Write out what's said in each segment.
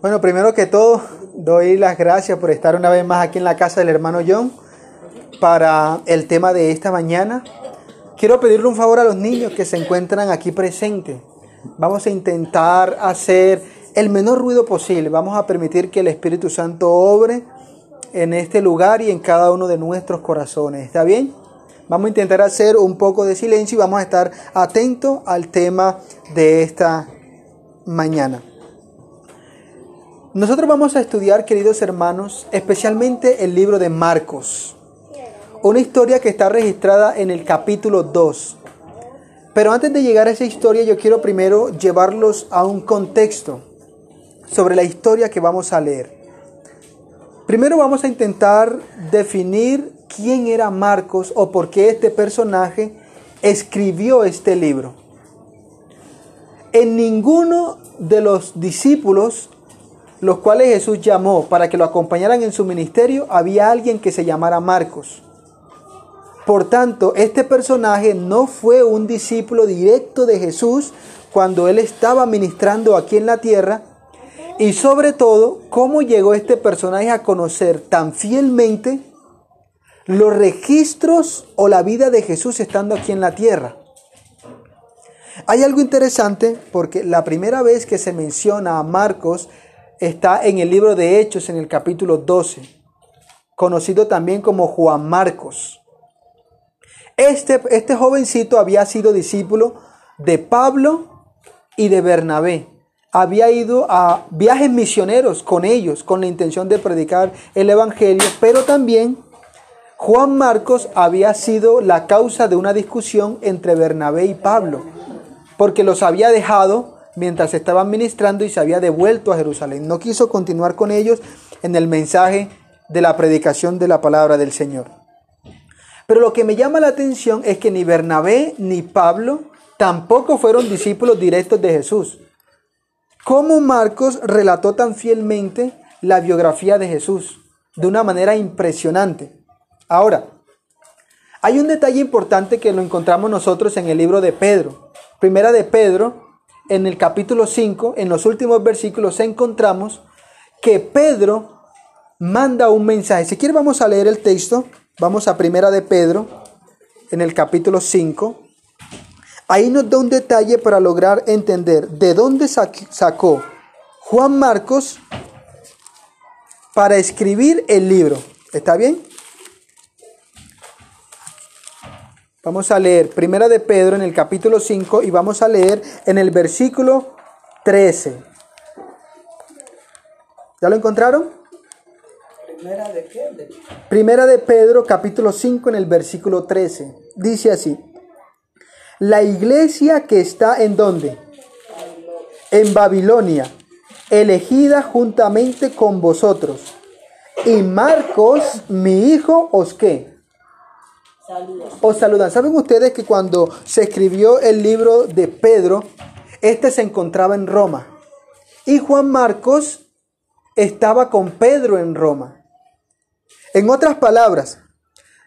Bueno, primero que todo, doy las gracias por estar una vez más aquí en la casa del hermano John para el tema de esta mañana. Quiero pedirle un favor a los niños que se encuentran aquí presentes. Vamos a intentar hacer el menor ruido posible. Vamos a permitir que el Espíritu Santo obre en este lugar y en cada uno de nuestros corazones. ¿Está bien? Vamos a intentar hacer un poco de silencio y vamos a estar atentos al tema de esta mañana. Nosotros vamos a estudiar, queridos hermanos, especialmente el libro de Marcos, una historia que está registrada en el capítulo 2. Pero antes de llegar a esa historia, yo quiero primero llevarlos a un contexto sobre la historia que vamos a leer. Primero vamos a intentar definir quién era Marcos o por qué este personaje escribió este libro. En ninguno de los discípulos los cuales Jesús llamó para que lo acompañaran en su ministerio, había alguien que se llamara Marcos. Por tanto, este personaje no fue un discípulo directo de Jesús cuando él estaba ministrando aquí en la tierra. Y sobre todo, cómo llegó este personaje a conocer tan fielmente los registros o la vida de Jesús estando aquí en la tierra. Hay algo interesante porque la primera vez que se menciona a Marcos está en el libro de Hechos en el capítulo 12, conocido también como Juan Marcos. Este, este jovencito había sido discípulo de Pablo y de Bernabé. Había ido a viajes misioneros con ellos con la intención de predicar el Evangelio, pero también Juan Marcos había sido la causa de una discusión entre Bernabé y Pablo, porque los había dejado mientras estaban ministrando y se había devuelto a Jerusalén. No quiso continuar con ellos en el mensaje de la predicación de la palabra del Señor. Pero lo que me llama la atención es que ni Bernabé ni Pablo tampoco fueron discípulos directos de Jesús. ¿Cómo Marcos relató tan fielmente la biografía de Jesús? De una manera impresionante. Ahora, hay un detalle importante que lo encontramos nosotros en el libro de Pedro. Primera de Pedro, en el capítulo 5, en los últimos versículos, encontramos que Pedro manda un mensaje. Si quiere vamos a leer el texto. Vamos a Primera de Pedro, en el capítulo 5. Ahí nos da un detalle para lograr entender de dónde sacó Juan Marcos para escribir el libro. ¿Está bien? Vamos a leer Primera de Pedro en el capítulo 5 y vamos a leer en el versículo 13. ¿Ya lo encontraron? Primera de, qué? Primera de Pedro capítulo 5 en el versículo 13. Dice así. La iglesia que está en dónde? En Babilonia, elegida juntamente con vosotros. Y Marcos, mi hijo, os qué? Os saludan. ¿Saben ustedes que cuando se escribió el libro de Pedro, este se encontraba en Roma? Y Juan Marcos estaba con Pedro en Roma. En otras palabras,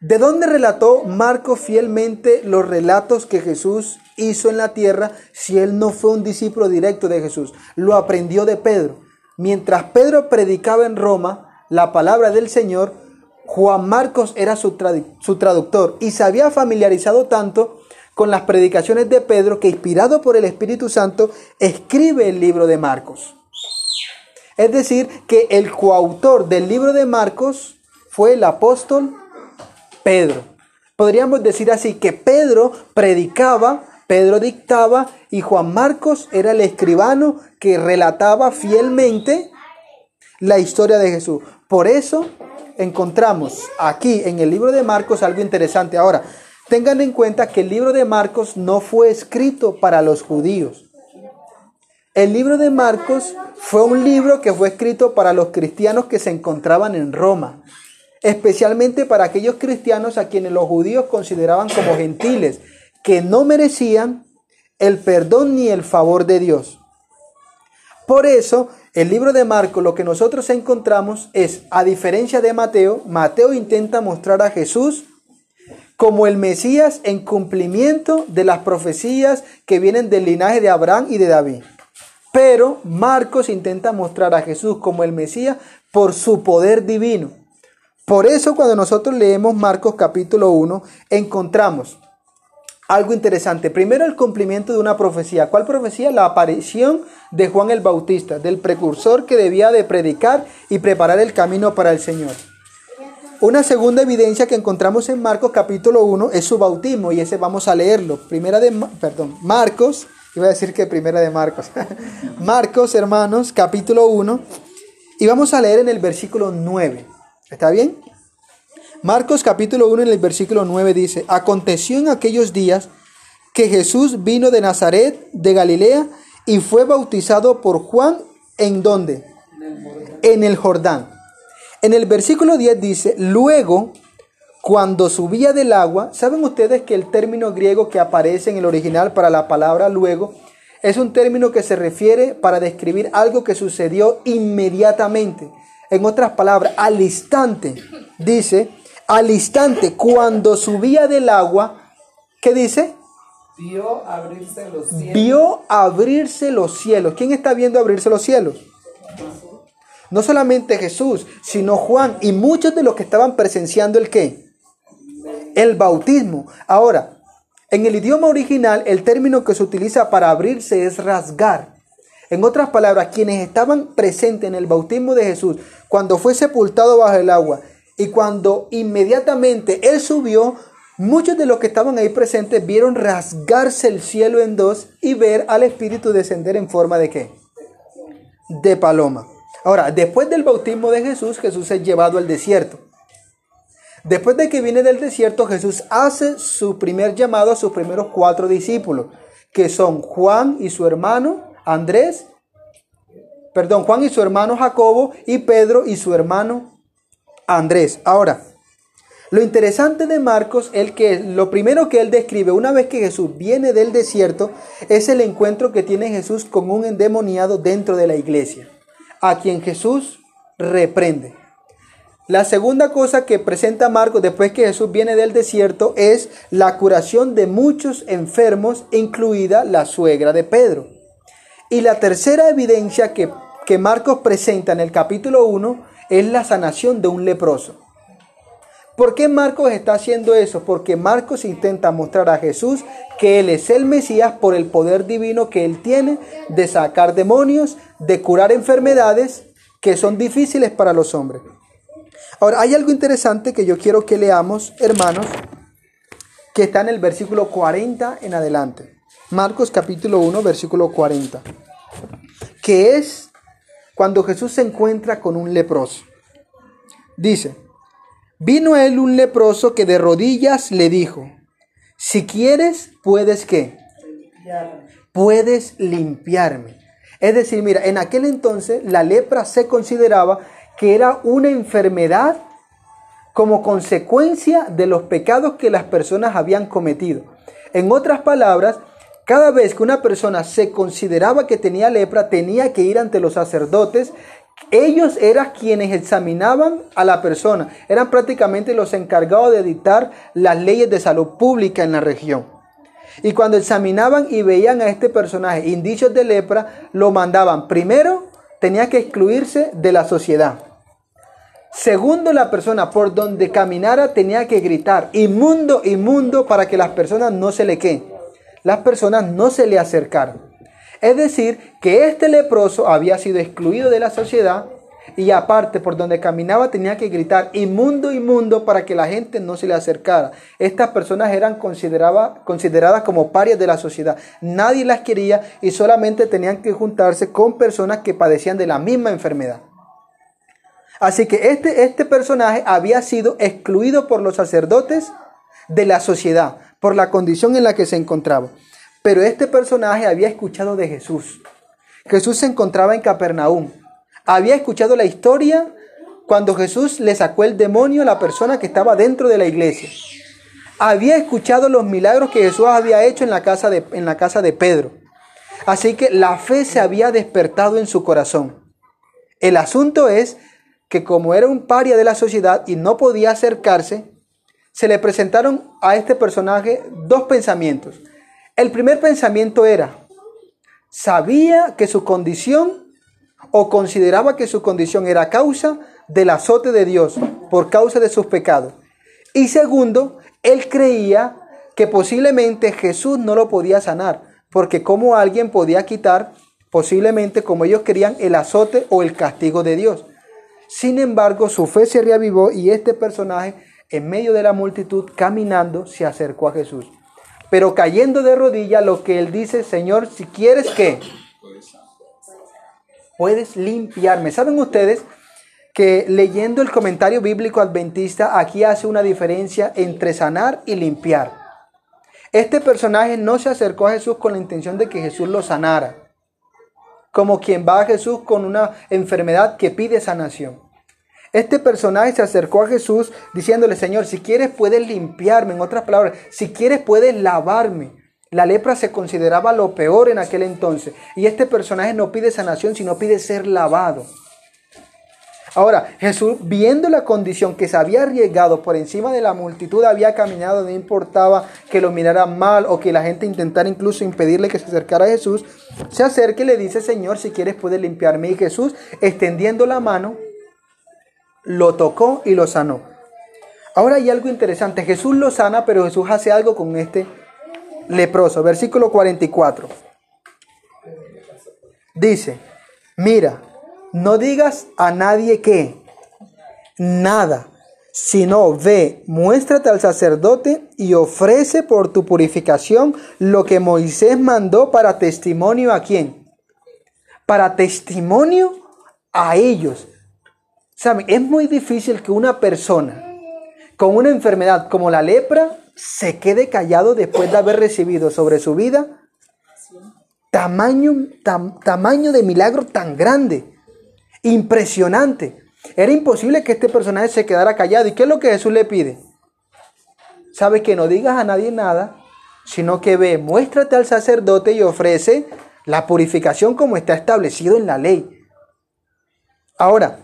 ¿de dónde relató Marcos fielmente los relatos que Jesús hizo en la tierra si él no fue un discípulo directo de Jesús? Lo aprendió de Pedro. Mientras Pedro predicaba en Roma la palabra del Señor, Juan Marcos era su, traductor y se había familiarizado tanto con las predicaciones de Pedro que inspirado por el Espíritu Santo escribe el libro de Marcos. Es decir, que el coautor del libro de Marcos fue el apóstol Pedro. Podríamos decir así que Pedro predicaba, Pedro dictaba y Juan Marcos era el escribano que relataba fielmente la historia de Jesús. Por eso encontramos aquí en el libro de Marcos algo interesante. Ahora, tengan en cuenta que el libro de Marcos no fue escrito para los judíos. El libro de Marcos fue un libro que fue escrito para los cristianos que se encontraban en Roma, especialmente para aquellos cristianos a quienes los judíos consideraban como gentiles, que no merecían el perdón ni el favor de Dios. Por eso, el libro de Marcos, lo que nosotros encontramos es, a diferencia de Mateo, Mateo intenta mostrar a Jesús como el Mesías en cumplimiento de las profecías que vienen del linaje de Abraham y de David. Pero Marcos intenta mostrar a Jesús como el Mesías por su poder divino. Por eso cuando nosotros leemos Marcos capítulo 1, encontramos algo interesante. Primero el cumplimiento de una profecía. ¿Cuál profecía? La aparición de Juan el Bautista, del precursor que debía de predicar y preparar el camino para el Señor. Una segunda evidencia que encontramos en Marcos capítulo 1 es su bautismo y ese vamos a leerlo. Primera de, perdón, Marcos Iba a decir que primera de Marcos. Marcos, hermanos, capítulo 1. Y vamos a leer en el versículo 9. ¿Está bien? Marcos capítulo 1 en el versículo 9 dice, aconteció en aquellos días que Jesús vino de Nazaret, de Galilea, y fue bautizado por Juan en dónde? En el Jordán. En el versículo 10 dice, luego cuando subía del agua, ¿saben ustedes que el término griego que aparece en el original para la palabra luego es un término que se refiere para describir algo que sucedió inmediatamente? En otras palabras, al instante, dice, al instante, cuando subía del agua, ¿qué dice? Vio abrirse los cielos. Vio abrirse los cielos. ¿Quién está viendo abrirse los cielos? No solamente Jesús, sino Juan y muchos de los que estaban presenciando el qué? el bautismo. Ahora, en el idioma original, el término que se utiliza para abrirse es rasgar. En otras palabras, quienes estaban presentes en el bautismo de Jesús, cuando fue sepultado bajo el agua y cuando inmediatamente Él subió, muchos de los que estaban ahí presentes vieron rasgarse el cielo en dos y ver al Espíritu descender en forma de qué? De paloma. Ahora, después del bautismo de Jesús, Jesús es llevado al desierto. Después de que viene del desierto, Jesús hace su primer llamado a sus primeros cuatro discípulos, que son Juan y su hermano Andrés, perdón, Juan y su hermano Jacobo y Pedro y su hermano Andrés. Ahora, lo interesante de Marcos es que lo primero que él describe una vez que Jesús viene del desierto es el encuentro que tiene Jesús con un endemoniado dentro de la iglesia, a quien Jesús reprende. La segunda cosa que presenta Marcos después que Jesús viene del desierto es la curación de muchos enfermos, incluida la suegra de Pedro. Y la tercera evidencia que, que Marcos presenta en el capítulo 1 es la sanación de un leproso. ¿Por qué Marcos está haciendo eso? Porque Marcos intenta mostrar a Jesús que Él es el Mesías por el poder divino que Él tiene de sacar demonios, de curar enfermedades que son difíciles para los hombres. Ahora, hay algo interesante que yo quiero que leamos, hermanos, que está en el versículo 40 en adelante. Marcos capítulo 1, versículo 40. Que es cuando Jesús se encuentra con un leproso. Dice, vino él un leproso que de rodillas le dijo, si quieres, puedes qué? Puedes limpiarme. Es decir, mira, en aquel entonces la lepra se consideraba que era una enfermedad como consecuencia de los pecados que las personas habían cometido. En otras palabras, cada vez que una persona se consideraba que tenía lepra, tenía que ir ante los sacerdotes. Ellos eran quienes examinaban a la persona, eran prácticamente los encargados de dictar las leyes de salud pública en la región. Y cuando examinaban y veían a este personaje indicios de lepra, lo mandaban primero tenía que excluirse de la sociedad. Segundo, la persona por donde caminara tenía que gritar, inmundo, inmundo, para que las personas no se le queden, las personas no se le acercaran. Es decir, que este leproso había sido excluido de la sociedad y aparte por donde caminaba tenía que gritar inmundo, inmundo para que la gente no se le acercara. Estas personas eran consideradas como parias de la sociedad. Nadie las quería y solamente tenían que juntarse con personas que padecían de la misma enfermedad. Así que este, este personaje había sido excluido por los sacerdotes de la sociedad por la condición en la que se encontraba. Pero este personaje había escuchado de Jesús. Jesús se encontraba en Capernaum había escuchado la historia cuando Jesús le sacó el demonio a la persona que estaba dentro de la iglesia. Había escuchado los milagros que Jesús había hecho en la casa de, en la casa de Pedro. Así que la fe se había despertado en su corazón. El asunto es que como era un paria de la sociedad y no podía acercarse, se le presentaron a este personaje dos pensamientos. El primer pensamiento era, sabía que su condición o consideraba que su condición era causa del azote de Dios por causa de sus pecados. Y segundo, él creía que posiblemente Jesús no lo podía sanar, porque como alguien podía quitar, posiblemente como ellos querían, el azote o el castigo de Dios. Sin embargo, su fe se reavivó y este personaje, en medio de la multitud, caminando, se acercó a Jesús. Pero cayendo de rodillas, lo que él dice, Señor, si quieres que puedes limpiarme. ¿Saben ustedes que leyendo el comentario bíblico adventista aquí hace una diferencia entre sanar y limpiar? Este personaje no se acercó a Jesús con la intención de que Jesús lo sanara, como quien va a Jesús con una enfermedad que pide sanación. Este personaje se acercó a Jesús diciéndole, Señor, si quieres puedes limpiarme, en otras palabras, si quieres puedes lavarme. La lepra se consideraba lo peor en aquel entonces. Y este personaje no pide sanación, sino pide ser lavado. Ahora, Jesús, viendo la condición que se había arriesgado por encima de la multitud, había caminado, no importaba que lo miraran mal o que la gente intentara incluso impedirle que se acercara a Jesús, se acerca y le dice, Señor, si quieres puedes limpiarme. Y Jesús, extendiendo la mano, lo tocó y lo sanó. Ahora hay algo interesante, Jesús lo sana, pero Jesús hace algo con este leproso. Versículo 44. Dice, mira, no digas a nadie que, nada, sino ve, muéstrate al sacerdote y ofrece por tu purificación lo que Moisés mandó para testimonio a quién? Para testimonio a ellos. ¿Saben? Es muy difícil que una persona con una enfermedad como la lepra se quede callado después de haber recibido sobre su vida tamaño, tamaño de milagro tan grande impresionante. Era imposible que este personaje se quedara callado. ¿Y qué es lo que Jesús le pide? Sabe que no digas a nadie nada, sino que ve, muéstrate al sacerdote y ofrece la purificación como está establecido en la ley. Ahora,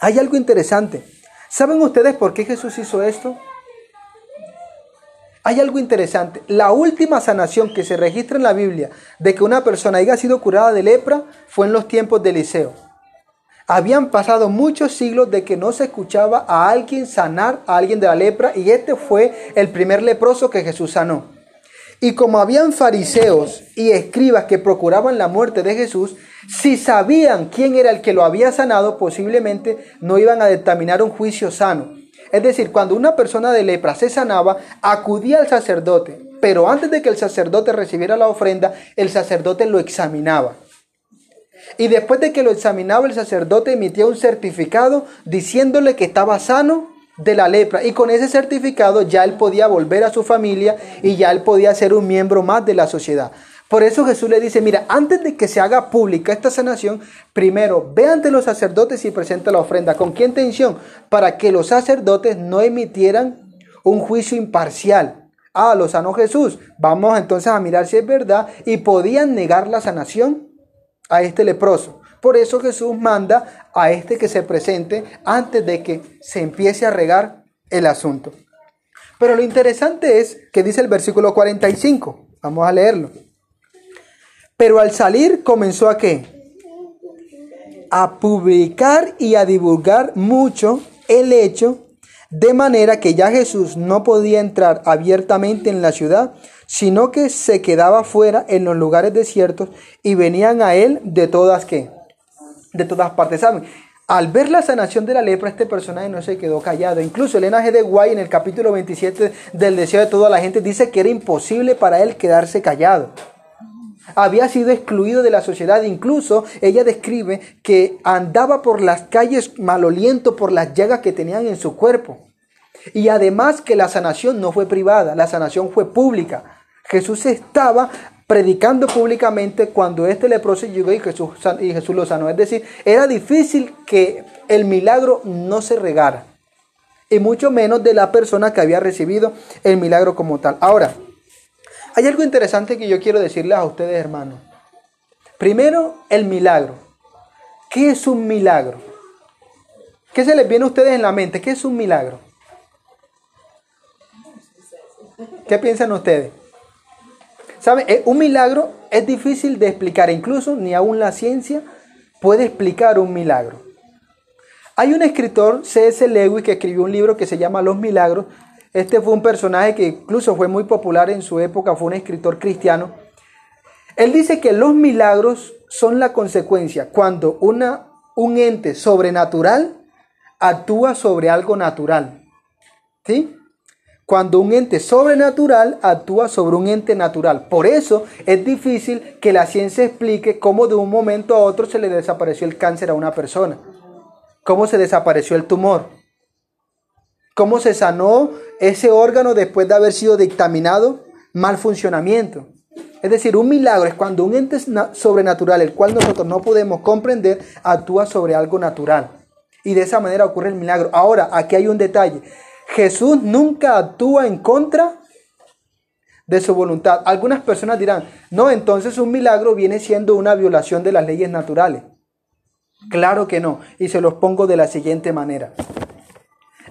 hay algo interesante. ¿Saben ustedes por qué Jesús hizo esto? Hay algo interesante. La última sanación que se registra en la Biblia de que una persona haya sido curada de lepra fue en los tiempos de Eliseo. Habían pasado muchos siglos de que no se escuchaba a alguien sanar a alguien de la lepra y este fue el primer leproso que Jesús sanó. Y como habían fariseos y escribas que procuraban la muerte de Jesús, si sabían quién era el que lo había sanado, posiblemente no iban a determinar un juicio sano. Es decir, cuando una persona de lepra se sanaba, acudía al sacerdote, pero antes de que el sacerdote recibiera la ofrenda, el sacerdote lo examinaba. Y después de que lo examinaba el sacerdote emitía un certificado diciéndole que estaba sano de la lepra. Y con ese certificado ya él podía volver a su familia y ya él podía ser un miembro más de la sociedad. Por eso Jesús le dice, mira, antes de que se haga pública esta sanación, primero ve ante los sacerdotes y presenta la ofrenda. ¿Con qué intención? Para que los sacerdotes no emitieran un juicio imparcial. Ah, lo sanó Jesús. Vamos entonces a mirar si es verdad. Y podían negar la sanación a este leproso. Por eso Jesús manda a este que se presente antes de que se empiece a regar el asunto. Pero lo interesante es que dice el versículo 45. Vamos a leerlo. Pero al salir comenzó a qué? A publicar y a divulgar mucho el hecho, de manera que ya Jesús no podía entrar abiertamente en la ciudad, sino que se quedaba fuera en los lugares desiertos y venían a él de todas que de todas partes, ¿saben? Al ver la sanación de la lepra, este personaje no se quedó callado. Incluso Elena G. de Guay en el capítulo 27 del deseo de toda la gente dice que era imposible para él quedarse callado. Había sido excluido de la sociedad. Incluso ella describe que andaba por las calles maloliento por las llagas que tenían en su cuerpo. Y además que la sanación no fue privada, la sanación fue pública. Jesús estaba predicando públicamente cuando este leproso llegó y Jesús, y Jesús lo sanó. Es decir, era difícil que el milagro no se regara. Y mucho menos de la persona que había recibido el milagro como tal. Ahora, hay algo interesante que yo quiero decirles a ustedes, hermanos. Primero, el milagro. ¿Qué es un milagro? ¿Qué se les viene a ustedes en la mente? ¿Qué es un milagro? ¿Qué piensan ustedes? Eh, Un milagro es difícil de explicar, incluso ni aún la ciencia puede explicar un milagro. Hay un escritor, C.S. Lewis, que escribió un libro que se llama Los Milagros. Este fue un personaje que incluso fue muy popular en su época, fue un escritor cristiano. Él dice que los milagros son la consecuencia cuando una, un ente sobrenatural actúa sobre algo natural. ¿Sí? Cuando un ente sobrenatural actúa sobre un ente natural. Por eso es difícil que la ciencia explique cómo de un momento a otro se le desapareció el cáncer a una persona. Cómo se desapareció el tumor. Cómo se sanó ese órgano después de haber sido dictaminado mal funcionamiento. Es decir, un milagro es cuando un ente sobrenatural, el cual nosotros no podemos comprender, actúa sobre algo natural. Y de esa manera ocurre el milagro. Ahora, aquí hay un detalle. Jesús nunca actúa en contra de su voluntad. Algunas personas dirán, no, entonces un milagro viene siendo una violación de las leyes naturales. Claro que no. Y se los pongo de la siguiente manera.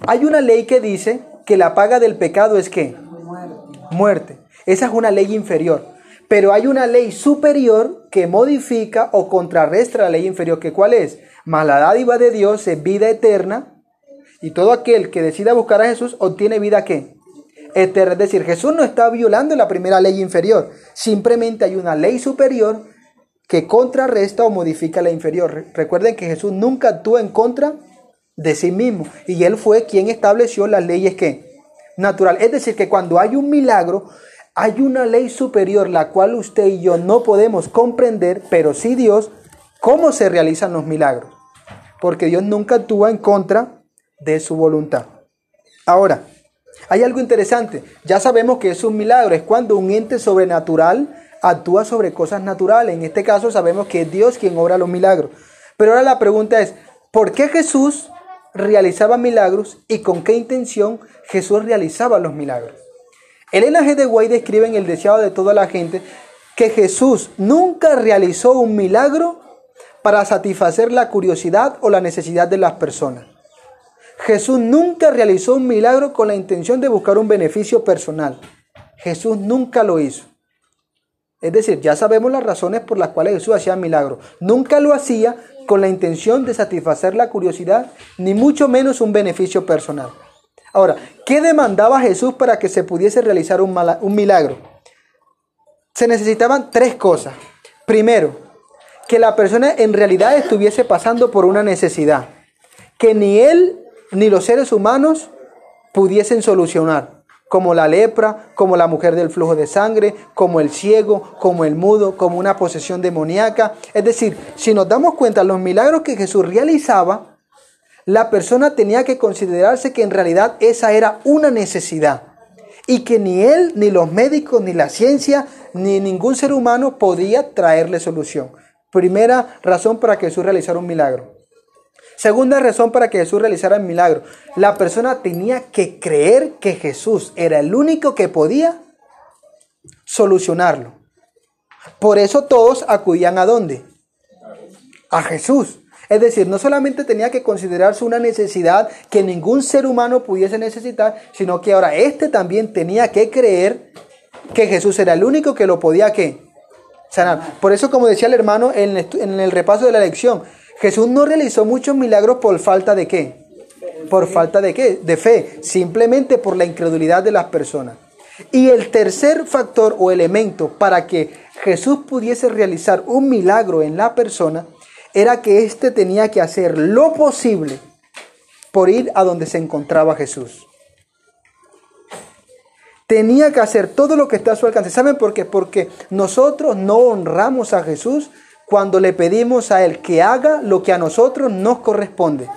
Hay una ley que dice que la paga del pecado es qué? Muerte. Esa es una ley inferior. Pero hay una ley superior que modifica o contrarresta la ley inferior. ¿Que cuál es? Mas la dádiva de Dios es vida eterna. Y todo aquel que decida buscar a Jesús obtiene vida qué? Eterna. Es decir, Jesús no está violando la primera ley inferior. Simplemente hay una ley superior que contrarresta o modifica la inferior. Re- Recuerden que Jesús nunca actúa en contra de sí mismo. Y Él fue quien estableció las leyes que natural. Es decir, que cuando hay un milagro, hay una ley superior, la cual usted y yo no podemos comprender, pero sí Dios, cómo se realizan los milagros. Porque Dios nunca actúa en contra de su voluntad. Ahora, hay algo interesante. Ya sabemos que es un milagro, es cuando un ente sobrenatural actúa sobre cosas naturales. En este caso sabemos que es Dios quien obra los milagros. Pero ahora la pregunta es, ¿por qué Jesús realizaba milagros y con qué intención Jesús realizaba los milagros? Elena G. de White describe en El deseado de toda la gente que Jesús nunca realizó un milagro para satisfacer la curiosidad o la necesidad de las personas. Jesús nunca realizó un milagro con la intención de buscar un beneficio personal. Jesús nunca lo hizo. Es decir, ya sabemos las razones por las cuales Jesús hacía milagros. Nunca lo hacía con la intención de satisfacer la curiosidad, ni mucho menos un beneficio personal. Ahora, ¿qué demandaba Jesús para que se pudiese realizar un, un milagro? Se necesitaban tres cosas. Primero, que la persona en realidad estuviese pasando por una necesidad que ni él ni los seres humanos pudiesen solucionar, como la lepra, como la mujer del flujo de sangre, como el ciego, como el mudo, como una posesión demoníaca. Es decir, si nos damos cuenta, los milagros que Jesús realizaba, la persona tenía que considerarse que en realidad esa era una necesidad y que ni él, ni los médicos, ni la ciencia, ni ningún ser humano podía traerle solución. Primera razón para que Jesús realizara un milagro. Segunda razón para que Jesús realizara el milagro. La persona tenía que creer que Jesús era el único que podía solucionarlo. Por eso todos acudían a dónde? A Jesús. Es decir, no solamente tenía que considerarse una necesidad que ningún ser humano pudiese necesitar, sino que ahora éste también tenía que creer que Jesús era el único que lo podía ¿qué? sanar. Por eso, como decía el hermano en el repaso de la lección, Jesús no realizó muchos milagros por falta de qué? Por falta de qué? De fe, simplemente por la incredulidad de las personas. Y el tercer factor o elemento para que Jesús pudiese realizar un milagro en la persona era que éste tenía que hacer lo posible por ir a donde se encontraba Jesús. Tenía que hacer todo lo que está a su alcance. ¿Saben por qué? Porque nosotros no honramos a Jesús cuando le pedimos a Él que haga lo que a nosotros nos corresponde.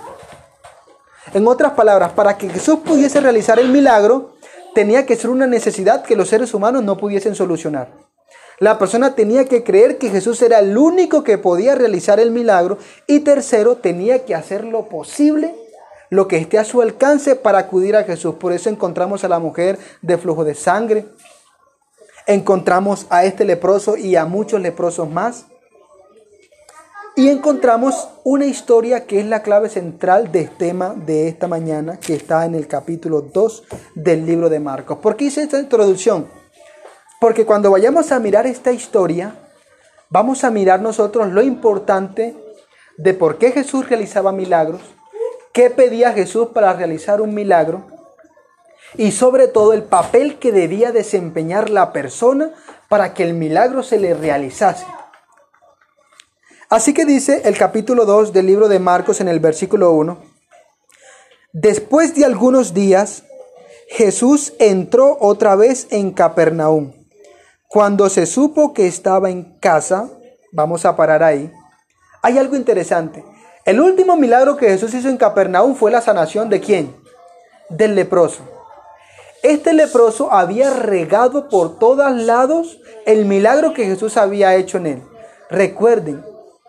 En otras palabras, para que Jesús pudiese realizar el milagro, tenía que ser una necesidad que los seres humanos no pudiesen solucionar. La persona tenía que creer que Jesús era el único que podía realizar el milagro y tercero, tenía que hacer lo posible, lo que esté a su alcance para acudir a Jesús. Por eso encontramos a la mujer de flujo de sangre, encontramos a este leproso y a muchos leprosos más. Y encontramos una historia que es la clave central del tema de esta mañana, que está en el capítulo 2 del libro de Marcos. ¿Por qué hice esta introducción? Porque cuando vayamos a mirar esta historia, vamos a mirar nosotros lo importante de por qué Jesús realizaba milagros, qué pedía Jesús para realizar un milagro y sobre todo el papel que debía desempeñar la persona para que el milagro se le realizase. Así que dice el capítulo 2 del libro de Marcos en el versículo 1, después de algunos días, Jesús entró otra vez en Capernaum. Cuando se supo que estaba en casa, vamos a parar ahí, hay algo interesante. El último milagro que Jesús hizo en Capernaum fue la sanación de quién? Del leproso. Este leproso había regado por todos lados el milagro que Jesús había hecho en él. Recuerden,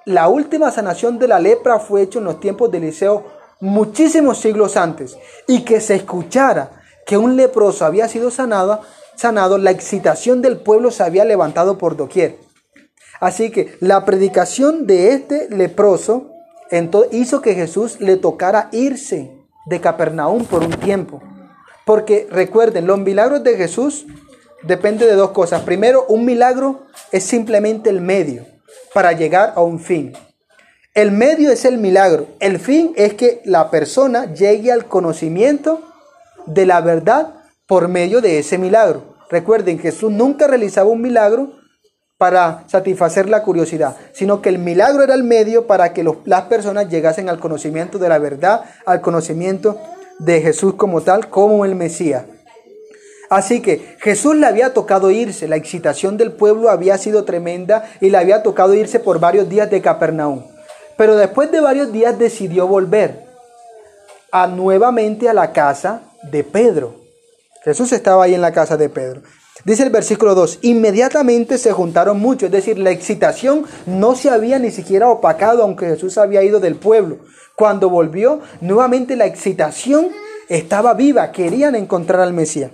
la última sanación de la lepra fue hecha en los tiempos de Eliseo muchísimos siglos antes. Y que se escuchara que un leproso había sido sanado, sanado, la excitación del pueblo se había levantado por doquier. Así que la predicación de este leproso hizo que Jesús le tocara irse de Capernaum por un tiempo. Porque recuerden, los milagros de Jesús dependen de dos cosas. Primero, un milagro es simplemente el medio para llegar a un fin. El medio es el milagro. El fin es que la persona llegue al conocimiento de la verdad por medio de ese milagro. Recuerden, Jesús nunca realizaba un milagro para satisfacer la curiosidad, sino que el milagro era el medio para que las personas llegasen al conocimiento de la verdad, al conocimiento de Jesús como tal, como el Mesías. Así que Jesús le había tocado irse, la excitación del pueblo había sido tremenda y le había tocado irse por varios días de Capernaum. Pero después de varios días decidió volver a nuevamente a la casa de Pedro. Jesús estaba ahí en la casa de Pedro. Dice el versículo 2, inmediatamente se juntaron muchos, es decir, la excitación no se había ni siquiera opacado aunque Jesús había ido del pueblo. Cuando volvió, nuevamente la excitación estaba viva, querían encontrar al Mesías.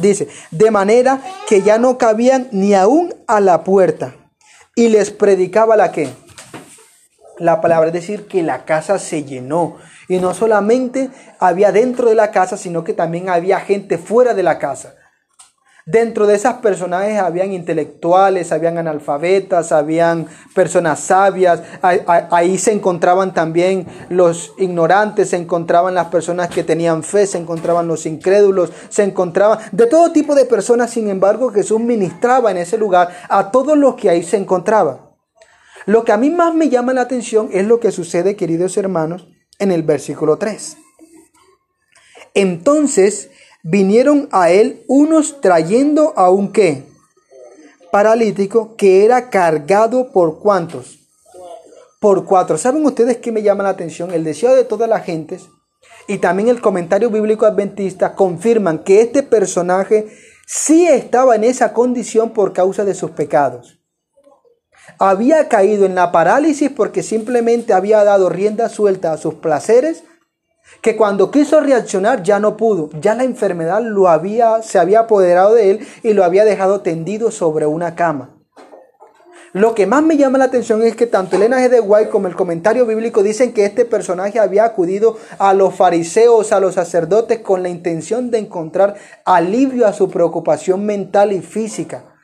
Dice, de manera que ya no cabían ni aún a la puerta. Y les predicaba la que. La palabra es decir, que la casa se llenó. Y no solamente había dentro de la casa, sino que también había gente fuera de la casa. Dentro de esas personajes habían intelectuales, habían analfabetas, habían personas sabias, ahí se encontraban también los ignorantes, se encontraban las personas que tenían fe, se encontraban los incrédulos, se encontraban de todo tipo de personas, sin embargo Jesús ministraba en ese lugar a todos los que ahí se encontraban. Lo que a mí más me llama la atención es lo que sucede, queridos hermanos, en el versículo 3. Entonces vinieron a él unos trayendo a un qué? Paralítico que era cargado por cuántos? Por cuatro. ¿Saben ustedes qué me llama la atención? El deseo de todas las gentes y también el comentario bíblico adventista confirman que este personaje sí estaba en esa condición por causa de sus pecados. Había caído en la parálisis porque simplemente había dado rienda suelta a sus placeres que cuando quiso reaccionar ya no pudo, ya la enfermedad lo había, se había apoderado de él y lo había dejado tendido sobre una cama. Lo que más me llama la atención es que tanto Elena G. de White como el comentario bíblico dicen que este personaje había acudido a los fariseos, a los sacerdotes, con la intención de encontrar alivio a su preocupación mental y física.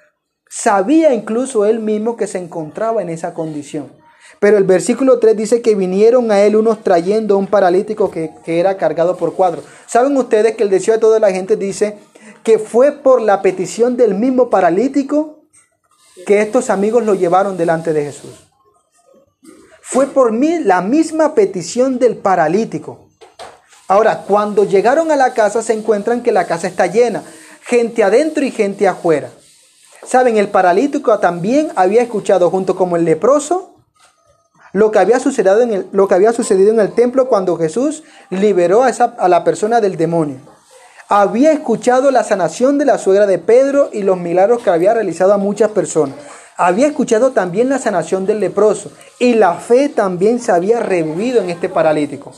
Sabía incluso él mismo que se encontraba en esa condición. Pero el versículo 3 dice que vinieron a él unos trayendo un paralítico que, era cargado por cuatro. ¿Saben ustedes que el deseo de toda la gente dice que fue por la petición del mismo paralítico que estos amigos lo llevaron delante de Jesús? Fue por mí la misma petición del paralítico. Ahora, cuando llegaron a la casa se encuentran que la casa está llena, gente adentro y gente afuera. Saben, el paralítico también había escuchado junto con el leproso lo que había sucedido en el, lo que había sucedido en el templo cuando Jesús liberó a, esa, a la persona del demonio. Había escuchado la sanación de la suegra de Pedro y los milagros que había realizado a muchas personas. Había escuchado también la sanación del leproso y la fe también se había revivido en este paralítico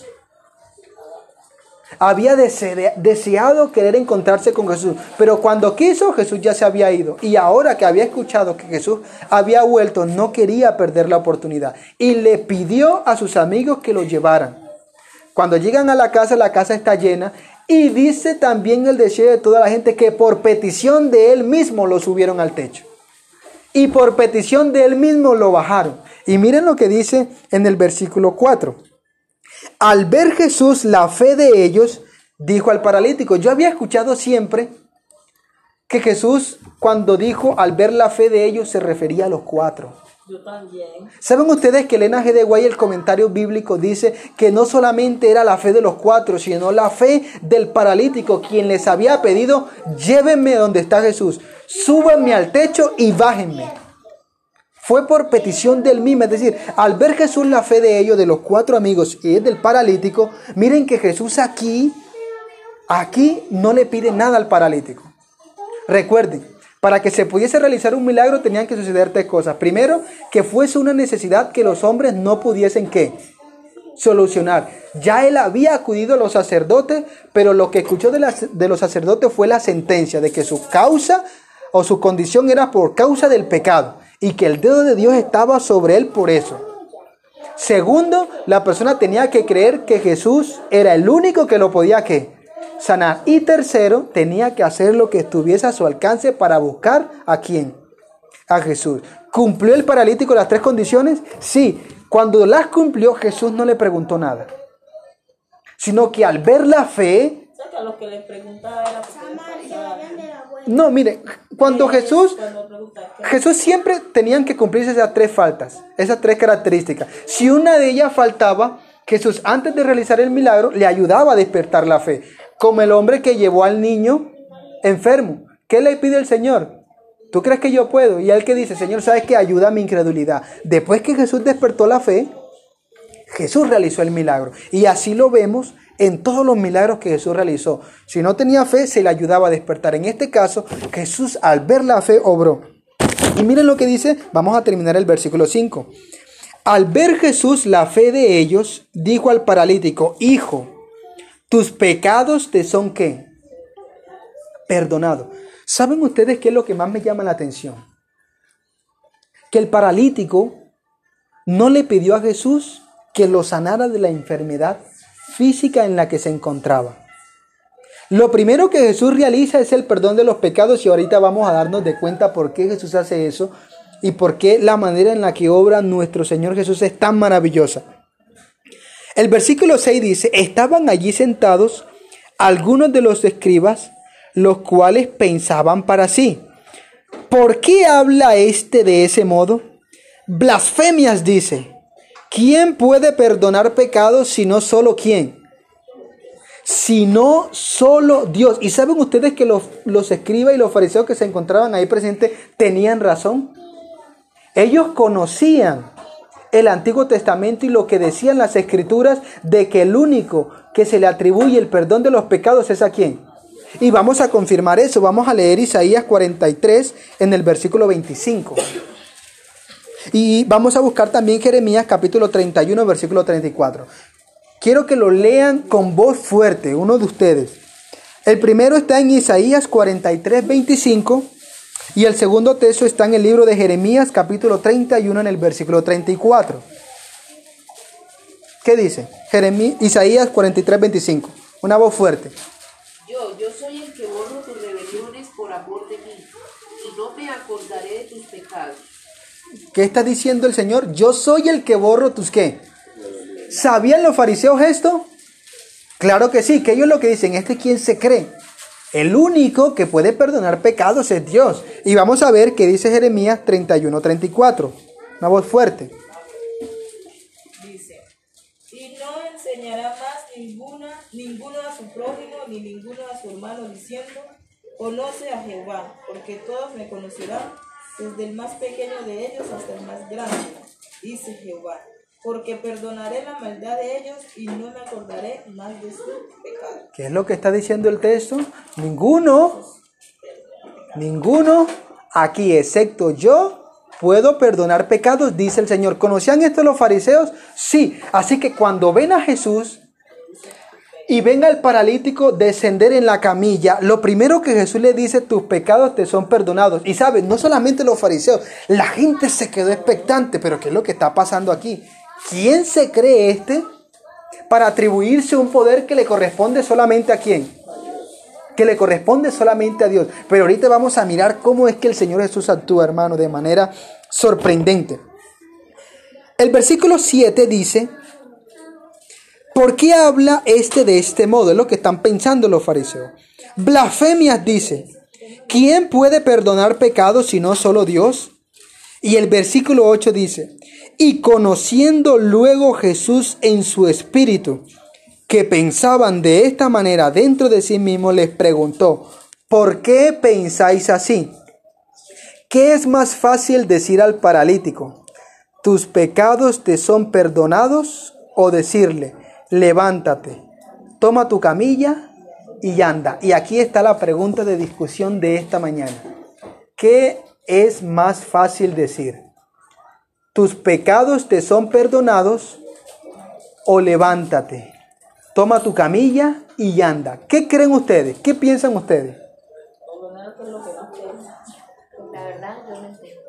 había deseado querer encontrarse con Jesús, pero cuando quiso Jesús ya se había ido y ahora que había escuchado que Jesús había vuelto no quería perder la oportunidad y le pidió a sus amigos que lo llevaran. Cuando llegan a la casa, la casa está llena Y dice también el deseo de toda la gente que por petición de él mismo lo subieron al techo. Y por petición de él mismo lo bajaron. Y miren lo que dice en el versículo 4. Al ver Jesús la fe de ellos, dijo al paralítico, yo había escuchado siempre que Jesús cuando dijo al ver la fe de ellos se refería a los cuatro. Yo también. ¿Saben ustedes que Elena G. de Guay, el comentario bíblico, dice que no solamente era la fe de los cuatro, sino la fe del paralítico, quien les había pedido, llévenme donde está Jesús, súbanme al techo y bájenme. Fue por petición del mismo, es decir, al ver Jesús la fe de ellos, de los cuatro amigos y del paralítico, miren que Jesús aquí, aquí no le pide nada al paralítico. Recuerden, para que se pudiese realizar un milagro tenían que suceder tres cosas. Primero, que fuese una necesidad que los hombres no pudiesen qué? Solucionar. Ya él había acudido a los sacerdotes, pero lo que escuchó de, de los sacerdotes fue la sentencia de que su causa o su condición era por causa del pecado y que el dedo de Dios estaba sobre él por eso. Segundo, la persona tenía que creer que Jesús era el único que lo podía ¿qué? sanar. Y tercero, tenía que hacer lo que estuviese a su alcance para buscar a quién? A Jesús. ¿Cumplió el paralítico las tres condiciones? Sí. Cuando las cumplió, Jesús no le preguntó nada. Sino que al ver la fe... O sea, que a lo que le preguntaba era. No, mire, cuando Jesús... Jesús siempre tenían que cumplirse esas tres faltas, esas tres características. Si una de ellas faltaba, Jesús antes de realizar el milagro le ayudaba a despertar la fe como el hombre que llevó al niño enfermo. ¿Qué le pide el Señor? ¿Tú crees que yo puedo? Y él que dice, Señor, ¿sabes que Ayuda a mi incredulidad. Después que Jesús despertó la fe, Jesús realizó el milagro. Y así lo vemos en todos los milagros que Jesús realizó. Si no tenía fe, se le ayudaba a despertar. En este caso, Jesús al ver la fe obró. Y miren lo que dice, vamos a terminar el versículo 5. Al ver Jesús la fe de ellos, dijo al paralítico, Hijo, tus pecados te son qué? Perdonado. ¿Saben ustedes qué es lo que más me llama la atención? Que el paralítico no le pidió a Jesús que lo sanara de la enfermedad física en la que se encontraba. Lo primero que Jesús realiza es el perdón de los pecados y ahorita vamos a darnos de cuenta por qué Jesús hace eso y por qué la manera en la que obra nuestro Señor Jesús es tan maravillosa. El versículo 6 dice, estaban allí sentados algunos de los escribas, los cuales pensaban para sí, ¿por qué habla este de ese modo? Blasfemias dice, ¿quién puede perdonar pecados si no solo quién? Sino solo Dios. ¿Y saben ustedes que los, los escribas y los fariseos que se encontraban ahí presentes tenían razón? Ellos conocían el Antiguo Testamento y lo que decían las Escrituras de que el único que se le atribuye el perdón de los pecados es a quién. Y vamos a confirmar eso. Vamos a leer Isaías 43 en el versículo 25. Y vamos a buscar también Jeremías capítulo 31, versículo 34. Quiero que lo lean con voz fuerte, uno de ustedes. El primero está en Isaías 43, 25 y el segundo texto está en el libro de Jeremías capítulo 31 en el versículo 34. ¿Qué dice? Isaías 43, 25. Una voz fuerte. Yo, yo soy el que borro tus rebeliones por amor de mí, y no me acordaré de tus pecados. ¿Qué está diciendo el Señor? Yo soy el que borro tus qué. ¿Sabían los fariseos esto? Claro que sí, que ellos lo que dicen, este quién se cree. El único que puede perdonar pecados es Dios. Y vamos a ver qué dice Jeremías 31-34. Una voz fuerte. Dice, y no enseñará más ninguna, ninguno a su prójimo ni ninguno a su hermano diciendo, conoce a Jehová, porque todos me conocerán, desde el más pequeño de ellos hasta el más grande, dice Jehová, porque perdonaré la maldad de ellos y no me acordaré más de su pecado. ¿Qué es lo que está diciendo el texto? Ninguno, ninguno aquí, excepto yo, puedo perdonar pecados, dice el Señor. ¿Conocían esto los fariseos? Sí. Así que cuando ven a Jesús y ven al paralítico descender en la camilla, lo primero que Jesús le dice, tus pecados te son perdonados. Y saben, no solamente los fariseos, la gente se quedó expectante, pero ¿qué es lo que está pasando aquí? ¿Quién se cree este para atribuirse un poder que le corresponde solamente a quién? que le corresponde solamente a Dios. Pero ahorita vamos a mirar cómo es que el Señor Jesús actúa, hermano, de manera sorprendente. El versículo 7 dice, ¿por qué habla este de este modo? Es lo que están pensando los fariseos. Blasfemias dice, ¿quién puede perdonar pecados si no solo Dios? Y el versículo 8 dice, y conociendo luego Jesús en su espíritu, que pensaban de esta manera dentro de sí mismo, les preguntó, ¿por qué pensáis así? ¿Qué es más fácil decir al paralítico? ¿Tus pecados te son perdonados? O decirle, levántate, toma tu camilla y anda. Y aquí está la pregunta de discusión de esta mañana. ¿Qué es más fácil decir? ¿Tus pecados te son perdonados? O levántate, toma tu camilla y anda. ¿Qué creen ustedes? ¿Qué piensan ustedes? La verdad, yo no entiendo.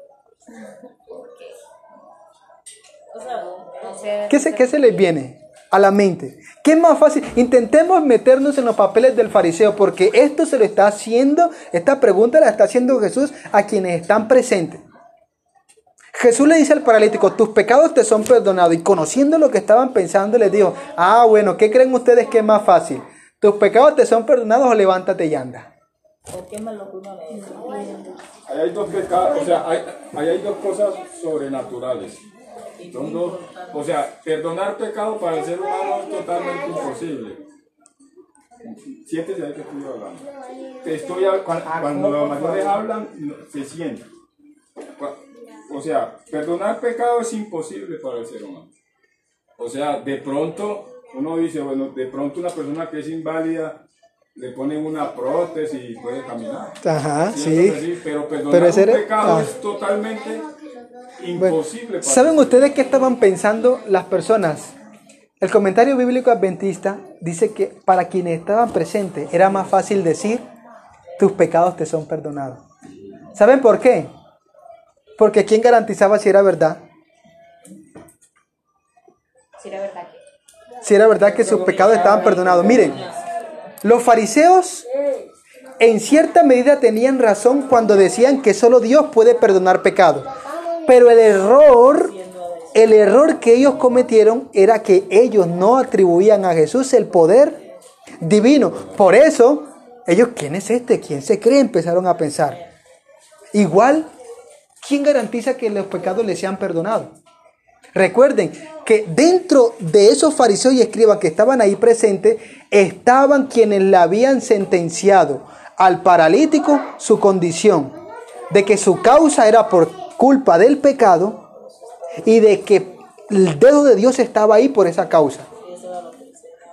O sea, No sé. ¿Qué se, qué se les viene a la mente? ¿Qué es más fácil? Intentemos meternos en los papeles del fariseo, porque esto se lo está haciendo, esta pregunta la está haciendo Jesús a quienes están presentes. Jesús le dice al paralítico, tus pecados te son perdonados. Y conociendo lo que estaban pensando, les dijo, ah, bueno, ¿qué creen ustedes que es más fácil? ¿Tus pecados te son perdonados o levántate y anda? hay dos pecados, o sea, hay, ahí hay dos cosas sobrenaturales. O sea, perdonar pecado para el ser humano es totalmente imposible. Siéntese ahí que estoy hablando. Te estoy, cuan- cuando, los mayores hablan, se siente. Cua- O sea, perdonar pecado es imposible para el ser humano. O sea, de pronto, uno dice, bueno, de pronto una persona que es inválida le ponen una prótesis y puede caminar. Ajá, ¿Cierto que sí. Pero perdonar Pero ese un era- pecado ah. es totalmente imposible. ¿Saben ustedes qué estaban pensando las personas? El comentario bíblico adventista dice que para quienes estaban presentes era más fácil decir, tus pecados te son perdonados. ¿Saben por qué? Porque ¿quién garantizaba si era verdad? Si era verdad que. Si era verdad que sus pecados estaban perdonados. Miren, los fariseos en cierta medida tenían razón cuando decían que solo Dios puede perdonar pecados. Pero el error, el error que ellos cometieron era que ellos no atribuían a Jesús el poder divino. Por eso, ellos, ¿quién es este? ¿Quién se cree? Empezaron a pensar. Igual, ¿quién garantiza que los pecados les sean perdonados? Recuerden que dentro de esos fariseos y escribas que estaban ahí presentes, estaban quienes le habían sentenciado al paralítico su condición, de que su causa era por culpa del pecado y de que el dedo de Dios estaba ahí por esa causa.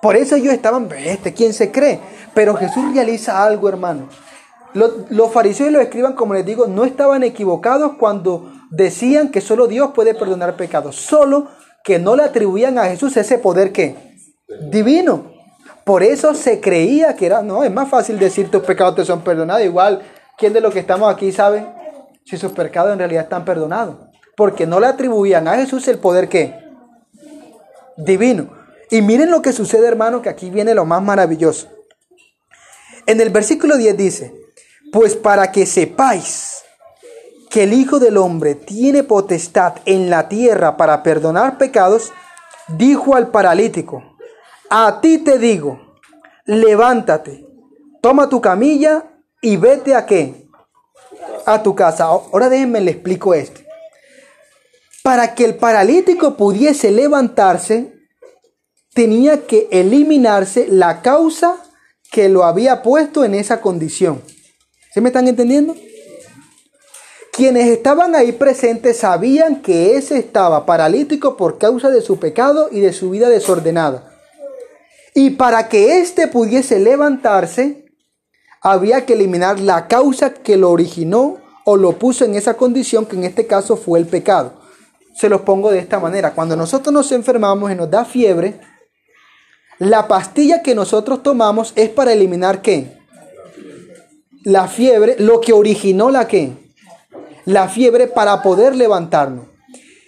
Por eso ellos estaban, este, ¿quién se cree? Pero Jesús realiza algo, hermano. Los, fariseos y los escriban, como les digo, no estaban equivocados cuando decían que solo Dios puede perdonar pecados, solo que no le atribuían a Jesús ese poder que divino. Por eso se creía que era, no, es más fácil decir tus pecados te son perdonados. Igual, ¿quién de los que estamos aquí sabe si sus pecados en realidad están perdonados? Porque no le atribuían a Jesús el poder que divino. Y miren lo que sucede, hermano, que aquí viene lo más maravilloso. En el versículo 10 dice, pues para que sepáis que el Hijo del Hombre tiene potestad en la tierra para perdonar pecados, dijo al paralítico, a ti te digo, levántate, toma tu camilla y vete a qué? A tu casa. Ahora déjenme le explico esto. Para que el paralítico pudiese levantarse, tenía que eliminarse la causa que lo había puesto en esa condición. ¿Sí me están entendiendo? Quienes estaban ahí presentes sabían que ese estaba paralítico por causa de su pecado y de su vida desordenada. Y para que éste pudiese levantarse, había que eliminar la causa que lo originó o lo puso en esa condición, que en este caso fue el pecado. Se los pongo de esta manera. Cuando nosotros nos enfermamos y nos da fiebre, la pastilla que nosotros tomamos es para eliminar qué? La fiebre, lo que originó la qué? La fiebre para poder levantarnos.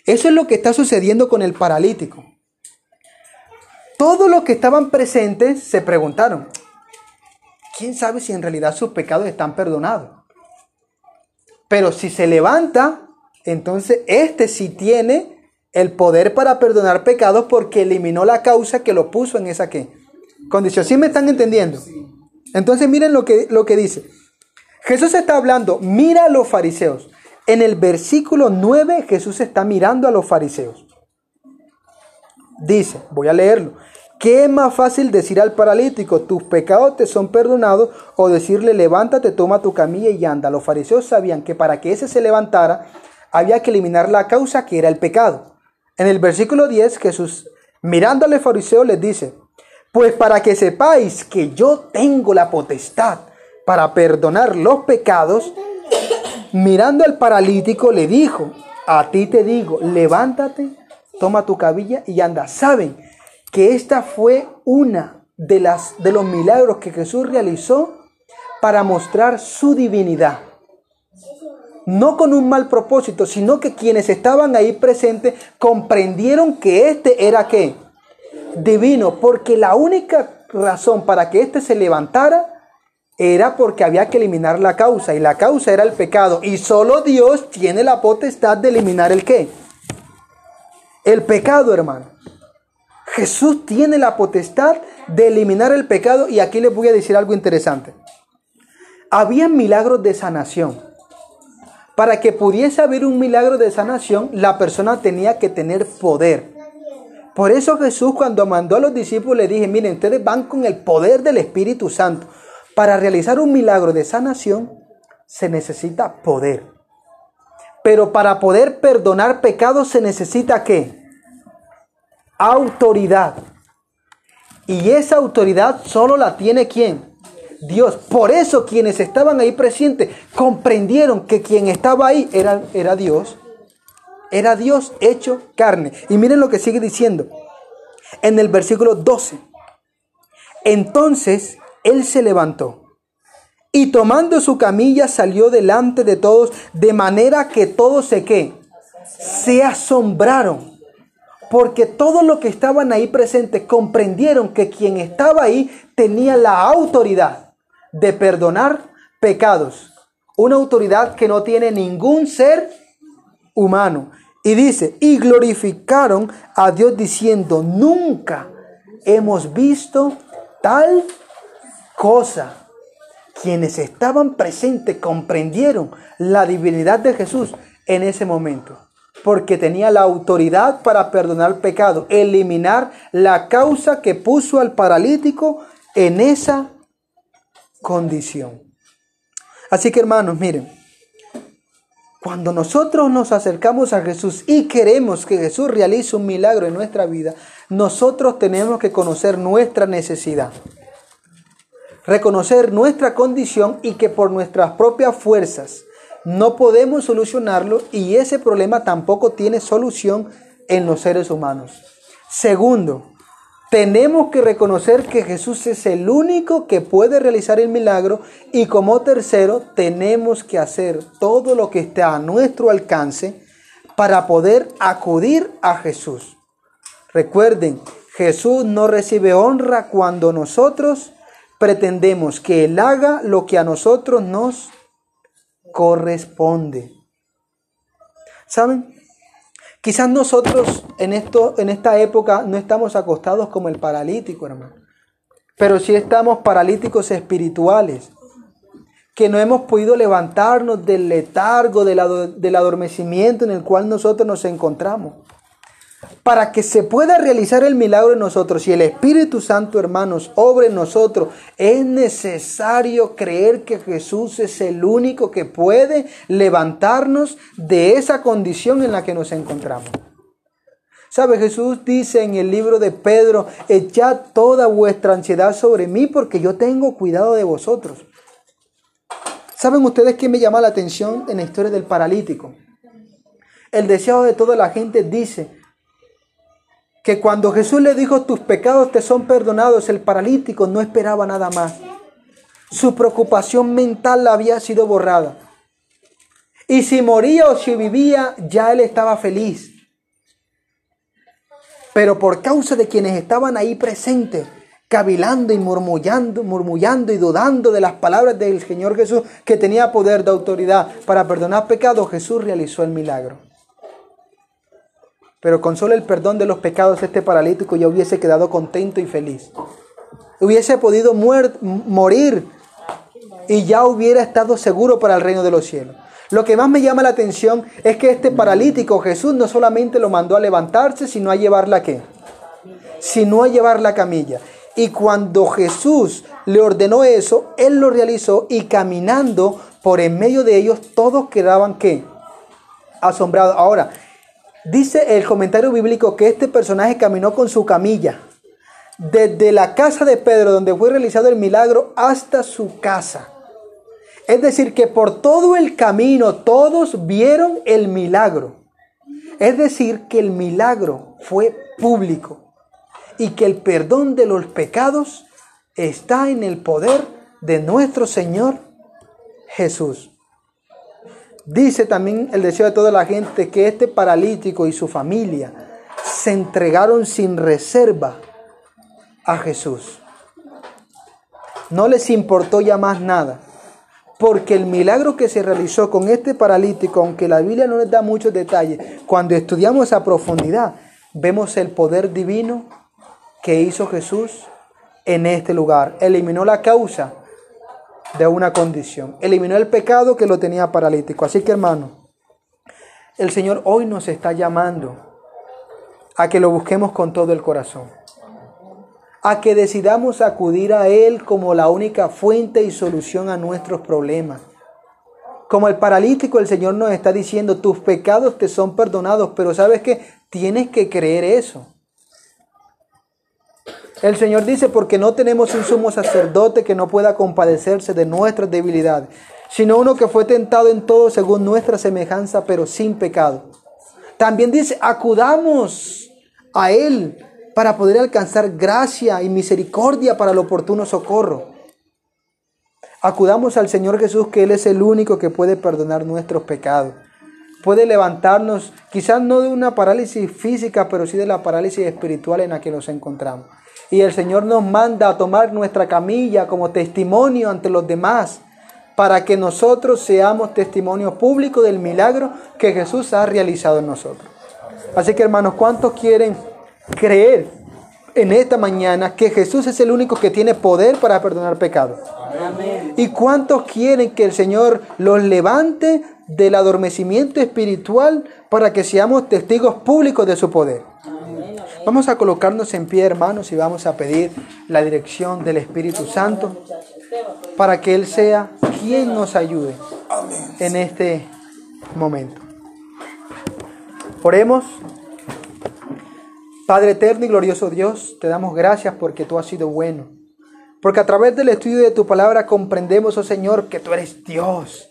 Eso es lo que está sucediendo con el paralítico. Todos los que estaban presentes se preguntaron, quién sabe si en realidad sus pecados están perdonados. Pero si se levanta, entonces este sí tiene el poder para perdonar pecados porque eliminó la causa que lo puso en esa ¿qué? condición. ¿Sí me están entendiendo? Entonces miren lo que, lo que dice. Jesús está hablando, mira a los fariseos. En el versículo 9 Jesús está mirando a los fariseos. Dice, voy a leerlo. ¿Qué es más fácil decir al paralítico, tus pecados te son perdonados, o decirle, levántate, toma tu camilla y anda? Los fariseos sabían que para que ese se levantara, había que eliminar la causa que era el pecado. En el versículo 10, Jesús, mirándole al fariseo, les dice, pues para que sepáis que yo tengo la potestad para perdonar los pecados, mirando al paralítico le dijo, a ti te digo, levántate, toma tu cabilla y anda. Saben que esta fue una de, las, de los milagros que Jesús realizó para mostrar su divinidad. No con un mal propósito, sino que quienes estaban ahí presentes comprendieron que este era qué? Divino, porque la única razón para que éste se levantara era porque había que eliminar la causa y la causa era el pecado y solo Dios tiene la potestad de eliminar el qué? El pecado, hermano. Jesús tiene la potestad de eliminar el pecado y aquí les voy a decir algo interesante. Había milagros de sanación. Para que pudiese haber un milagro de sanación, la persona tenía que tener poder. Por eso Jesús cuando mandó a los discípulos le dije, miren, ustedes van con el poder del Espíritu Santo. Para realizar un milagro de sanación se necesita poder. Pero para poder perdonar pecados se necesita qué? Autoridad. Y esa autoridad solo la tiene quién? Dios. Por eso quienes estaban ahí presentes comprendieron que quien estaba ahí era, era Dios. Era Dios hecho carne. Y miren lo que sigue diciendo en el versículo 12. Entonces él se levantó y tomando su camilla salió delante de todos, de manera que todos se qué? Se asombraron, porque todos los que estaban ahí presentes comprendieron que quien estaba ahí tenía la autoridad de perdonar pecados, una autoridad que no tiene ningún ser humano. Y dice, y glorificaron a Dios diciendo, nunca hemos visto tal cosa. Quienes estaban presentes comprendieron la divinidad de Jesús en ese momento, porque tenía la autoridad para perdonar pecado, eliminar la causa que puso al paralítico en esa condición. Así que hermanos, miren, cuando nosotros nos acercamos a Jesús y queremos que Jesús realice un milagro en nuestra vida, nosotros tenemos que conocer nuestra necesidad, reconocer nuestra condición y que por nuestras propias fuerzas no podemos solucionarlo y ese problema tampoco tiene solución en los seres humanos. Segundo, tenemos que reconocer que Jesús es el único que puede realizar el milagro y como tercero tenemos que hacer todo lo que esté a nuestro alcance para poder acudir a Jesús. Recuerden, Jesús no recibe honra cuando nosotros pretendemos que Él haga lo que a nosotros nos corresponde. ¿Saben? Quizás nosotros en, esto, en esta época no estamos acostados como el paralítico, hermano. Pero sí estamos paralíticos espirituales, que no hemos podido levantarnos del letargo, del, del adormecimiento en el cual nosotros nos encontramos para que se pueda realizar el milagro en nosotros y el Espíritu Santo, hermanos, obre en nosotros, es necesario creer que Jesús es el único que puede levantarnos de esa condición en la que nos encontramos. ¿Sabe? Jesús dice en el libro de Pedro, echad toda vuestra ansiedad sobre mí porque yo tengo cuidado de vosotros. ¿Saben ustedes qué me llama la atención en la historia del paralítico? El deseo de toda la gente dice, que cuando Jesús le dijo tus pecados te son perdonados, el paralítico no esperaba nada más. Su preocupación mental había sido borrada. Y si moría o si vivía, ya él estaba feliz. Pero por causa de quienes estaban ahí presentes, cavilando y murmullando, murmullando y dudando de las palabras del Señor Jesús que tenía poder de autoridad para perdonar pecados, Jesús realizó el milagro. Pero con solo el perdón de los pecados este paralítico ya hubiese quedado contento y feliz. Hubiese podido morir y ya hubiera estado seguro para el reino de los cielos. Lo que más me llama la atención es que este paralítico Jesús no solamente lo mandó a levantarse, sino a llevarla qué? Sino a llevar la camilla. Y cuando Jesús le ordenó eso, él lo realizó y caminando por en medio de ellos todos quedaban qué? Asombrados. Ahora, Dice el comentario bíblico que este personaje caminó con su camilla desde la casa de Pedro, donde fue realizado el milagro, hasta su casa. Es decir, que por todo el camino todos vieron el milagro. Es decir, que el milagro fue público y que el perdón de los pecados está en el poder de nuestro Señor Jesús. Dice también el deseo de toda la gente que este paralítico y su familia se entregaron sin reserva a Jesús. No les importó ya más nada, porque el milagro que se realizó con este paralítico, aunque la Biblia no les da muchos detalles, cuando estudiamos a profundidad, vemos el poder divino que hizo Jesús en este lugar. Eliminó la causa de una condición. Eliminó el pecado que lo tenía paralítico. Así que hermano, el Señor hoy nos está llamando a que lo busquemos con todo el corazón. A que decidamos acudir a Él como la única fuente y solución a nuestros problemas. Como el paralítico, el Señor nos está diciendo, tus pecados te son perdonados, pero sabes que tienes que creer eso. El Señor dice, porque no tenemos un sumo sacerdote que no pueda compadecerse de nuestras debilidades, sino uno que fue tentado en todo según nuestra semejanza, pero sin pecado. También dice, acudamos a Él para poder alcanzar gracia y misericordia para el oportuno socorro. Acudamos al Señor Jesús, que Él es el único que puede perdonar nuestros pecados. Puede levantarnos, quizás no de una parálisis física, pero sí de la parálisis espiritual en la que nos encontramos. Y el Señor nos manda a tomar nuestra camilla como testimonio ante los demás para que nosotros seamos testimonio público del milagro que Jesús ha realizado en nosotros. Así que hermanos, ¿cuántos quieren creer en esta mañana que Jesús es el único que tiene poder para perdonar pecados? ¿Y cuántos quieren que el Señor los levante del adormecimiento espiritual para que seamos testigos públicos de su poder? Vamos a colocarnos en pie, hermanos, y vamos a pedir la dirección del Espíritu Santo para que Él sea quien nos ayude en este momento. Oremos. Padre eterno y glorioso Dios, te damos gracias porque tú has sido bueno. Porque a través del estudio de tu palabra comprendemos, oh Señor, que tú eres Dios,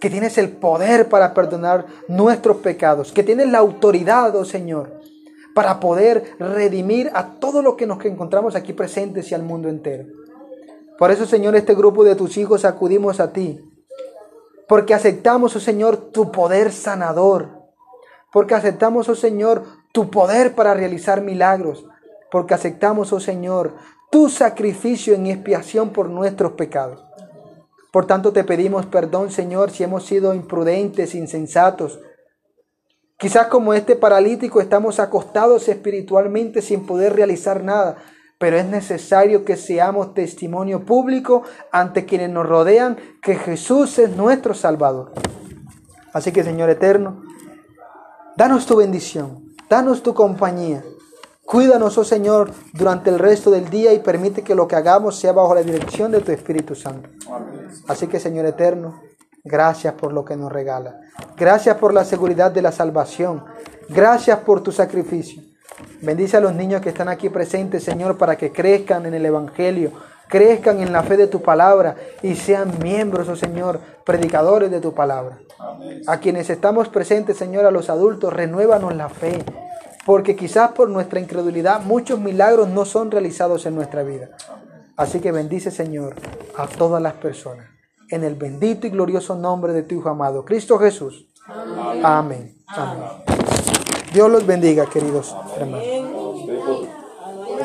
que tienes el poder para perdonar nuestros pecados, que tienes la autoridad, oh Señor, para poder redimir a todo lo que nos encontramos aquí presentes y al mundo entero. Por eso, Señor, este grupo de tus hijos acudimos a ti, porque aceptamos, oh Señor, tu poder sanador, porque aceptamos, oh Señor, tu poder para realizar milagros, porque aceptamos, oh Señor, tu sacrificio en expiación por nuestros pecados. Por tanto, te pedimos perdón, Señor, si hemos sido imprudentes, insensatos, Quizás como este paralítico estamos acostados espiritualmente sin poder realizar nada, pero es necesario que seamos testimonio público ante quienes nos rodean que Jesús es nuestro Salvador. Así que Señor eterno, danos tu bendición, danos tu compañía. Cuídanos, oh Señor, durante el resto del día y permite que lo que hagamos sea bajo la dirección de tu Espíritu Santo. Así que, Señor eterno, Gracias por lo que nos regala. Gracias por la seguridad de la salvación. Gracias por tu sacrificio. Bendice a los niños que están aquí presentes, Señor, para que crezcan en el Evangelio, crezcan en la fe de tu palabra y sean miembros, oh Señor, predicadores de tu palabra. A quienes estamos presentes, Señor, a los adultos, renuévanos la fe, porque quizás por nuestra incredulidad muchos milagros no son realizados en nuestra vida. Así que bendice, Señor, a todas las personas en el bendito y glorioso nombre de tu Hijo amado, Cristo Jesús. Amén. Amén. Dios los bendiga, queridos hermanos.